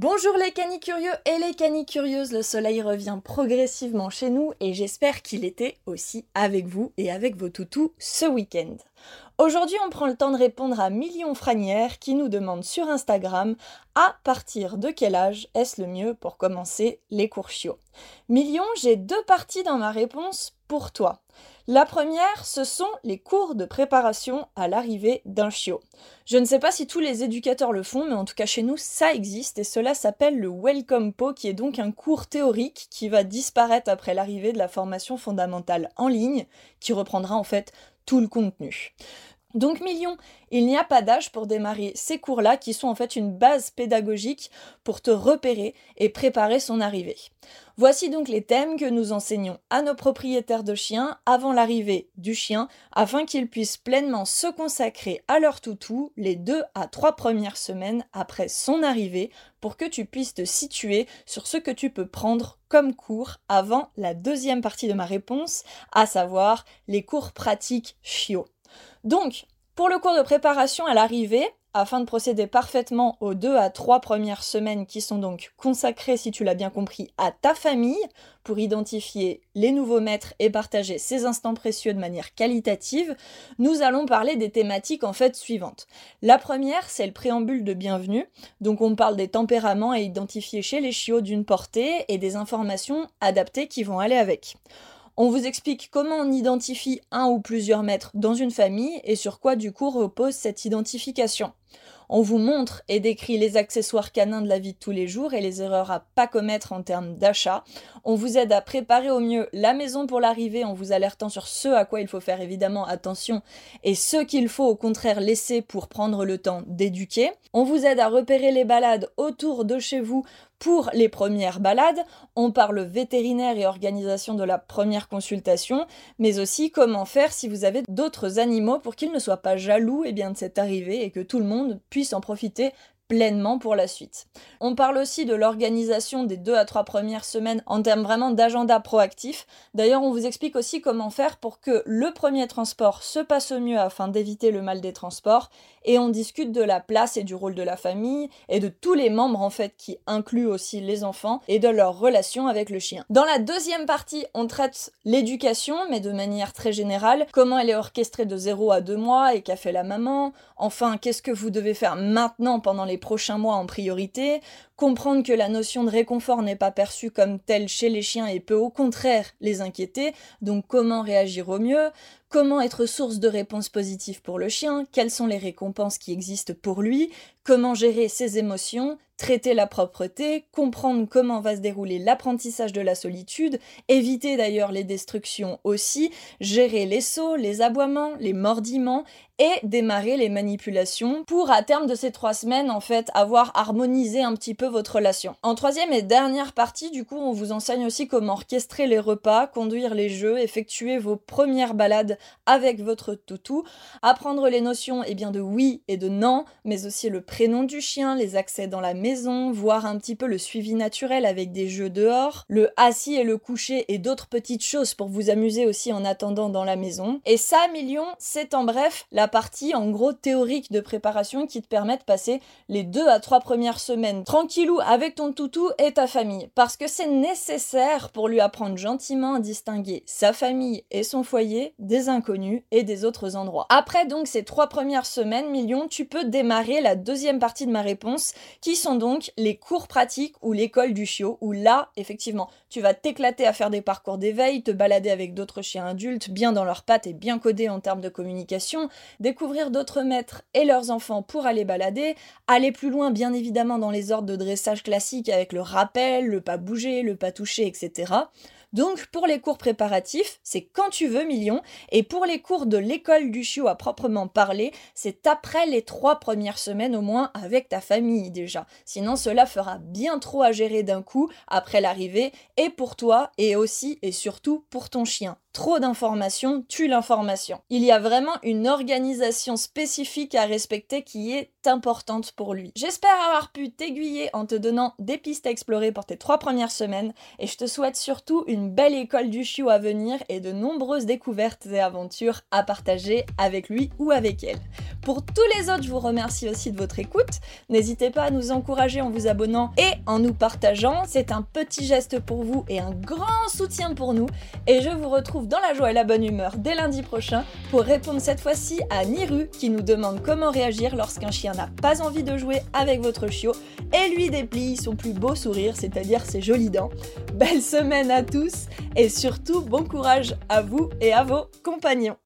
Bonjour les canicurieux et les canicurieuses, le soleil revient progressivement chez nous et j'espère qu'il était aussi avec vous et avec vos toutous ce week-end. Aujourd'hui, on prend le temps de répondre à Million Franière qui nous demande sur Instagram à partir de quel âge est-ce le mieux pour commencer les cours chiots? Million, j'ai deux parties dans ma réponse pour toi. La première, ce sont les cours de préparation à l'arrivée d'un chiot. Je ne sais pas si tous les éducateurs le font, mais en tout cas chez nous, ça existe et cela s'appelle le Welcome Po, qui est donc un cours théorique qui va disparaître après l'arrivée de la formation fondamentale en ligne, qui reprendra en fait tout le contenu. Donc millions, il n'y a pas d'âge pour démarrer ces cours-là qui sont en fait une base pédagogique pour te repérer et préparer son arrivée. Voici donc les thèmes que nous enseignons à nos propriétaires de chiens avant l'arrivée du chien afin qu'ils puissent pleinement se consacrer à leur toutou les deux à trois premières semaines après son arrivée pour que tu puisses te situer sur ce que tu peux prendre comme cours avant la deuxième partie de ma réponse, à savoir les cours pratiques chiots. Donc, pour le cours de préparation à l'arrivée, afin de procéder parfaitement aux deux à trois premières semaines qui sont donc consacrées, si tu l'as bien compris, à ta famille, pour identifier les nouveaux maîtres et partager ces instants précieux de manière qualitative, nous allons parler des thématiques en fait suivantes. La première, c'est le préambule de bienvenue, donc on parle des tempéraments à identifier chez les chiots d'une portée et des informations adaptées qui vont aller avec. On vous explique comment on identifie un ou plusieurs maîtres dans une famille et sur quoi du coup repose cette identification. On vous montre et décrit les accessoires canins de la vie de tous les jours et les erreurs à pas commettre en termes d'achat. On vous aide à préparer au mieux la maison pour l'arrivée en vous alertant sur ce à quoi il faut faire évidemment attention et ce qu'il faut au contraire laisser pour prendre le temps d'éduquer. On vous aide à repérer les balades autour de chez vous pour les premières balades, on parle vétérinaire et organisation de la première consultation, mais aussi comment faire si vous avez d'autres animaux pour qu'ils ne soient pas jaloux et eh bien, de cette arrivée et que tout le monde puisse en profiter pleinement pour la suite. On parle aussi de l'organisation des deux à trois premières semaines en termes vraiment d'agenda proactif. D'ailleurs, on vous explique aussi comment faire pour que le premier transport se passe au mieux afin d'éviter le mal des transports et on discute de la place et du rôle de la famille et de tous les membres en fait qui incluent aussi les enfants et de leur relation avec le chien. Dans la deuxième partie, on traite l'éducation mais de manière très générale, comment elle est orchestrée de 0 à 2 mois et qu'a fait la maman, enfin qu'est-ce que vous devez faire maintenant pendant les prochains mois en priorité, comprendre que la notion de réconfort n'est pas perçue comme telle chez les chiens et peut au contraire les inquiéter, donc comment réagir au mieux, comment être source de réponses positives pour le chien, quelles sont les récompenses qui existent pour lui, comment gérer ses émotions, traiter la propreté, comprendre comment va se dérouler l'apprentissage de la solitude, éviter d'ailleurs les destructions aussi, gérer les sauts, les aboiements, les mordiments et démarrer les manipulations pour à terme de ces trois semaines en fait avoir harmonisé un petit peu votre relation. En troisième et dernière partie du coup on vous enseigne aussi comment orchestrer les repas, conduire les jeux, effectuer vos premières balades avec votre toutou, apprendre les notions eh bien de oui et de non, mais aussi le prénom du chien, les accès dans la maison, voir un petit peu le suivi naturel avec des jeux dehors, le assis et le coucher et d'autres petites choses pour vous amuser aussi en attendant dans la maison. Et ça, million, c'est en bref la partie en gros théorique de préparation qui te permet de passer les deux à trois premières semaines tranquillou avec ton toutou et ta famille. Parce que c'est nécessaire pour lui apprendre gentiment à distinguer sa famille et son foyer des inconnus et des autres endroits. Après donc ces trois premières semaines, million, tu peux démarrer la deuxième partie de ma réponse qui sont donc les cours pratiques ou l'école du chiot, où là, effectivement, tu vas t'éclater à faire des parcours d'éveil, te balader avec d'autres chiens adultes, bien dans leurs pattes et bien codés en termes de communication, découvrir d'autres maîtres et leurs enfants pour aller balader, aller plus loin, bien évidemment, dans les ordres de dressage classiques avec le rappel, le pas bouger, le pas toucher, etc. Donc pour les cours préparatifs, c'est quand tu veux million, et pour les cours de l'école du chiot à proprement parler, c'est après les trois premières semaines au moins avec ta famille déjà. Sinon cela fera bien trop à gérer d'un coup après l'arrivée, et pour toi, et aussi et surtout pour ton chien. Trop d'informations tue l'information. Il y a vraiment une organisation spécifique à respecter qui est importante pour lui. J'espère avoir pu t'aiguiller en te donnant des pistes à explorer pour tes trois premières semaines et je te souhaite surtout une belle école du chiot à venir et de nombreuses découvertes et aventures à partager avec lui ou avec elle. Pour tous les autres, je vous remercie aussi de votre écoute. N'hésitez pas à nous encourager en vous abonnant et en nous partageant. C'est un petit geste pour vous et un grand soutien pour nous. Et je vous dans la joie et la bonne humeur dès lundi prochain pour répondre cette fois-ci à Niru qui nous demande comment réagir lorsqu'un chien n'a pas envie de jouer avec votre chiot et lui déplie son plus beau sourire, c'est-à-dire ses jolies dents. Belle semaine à tous et surtout bon courage à vous et à vos compagnons.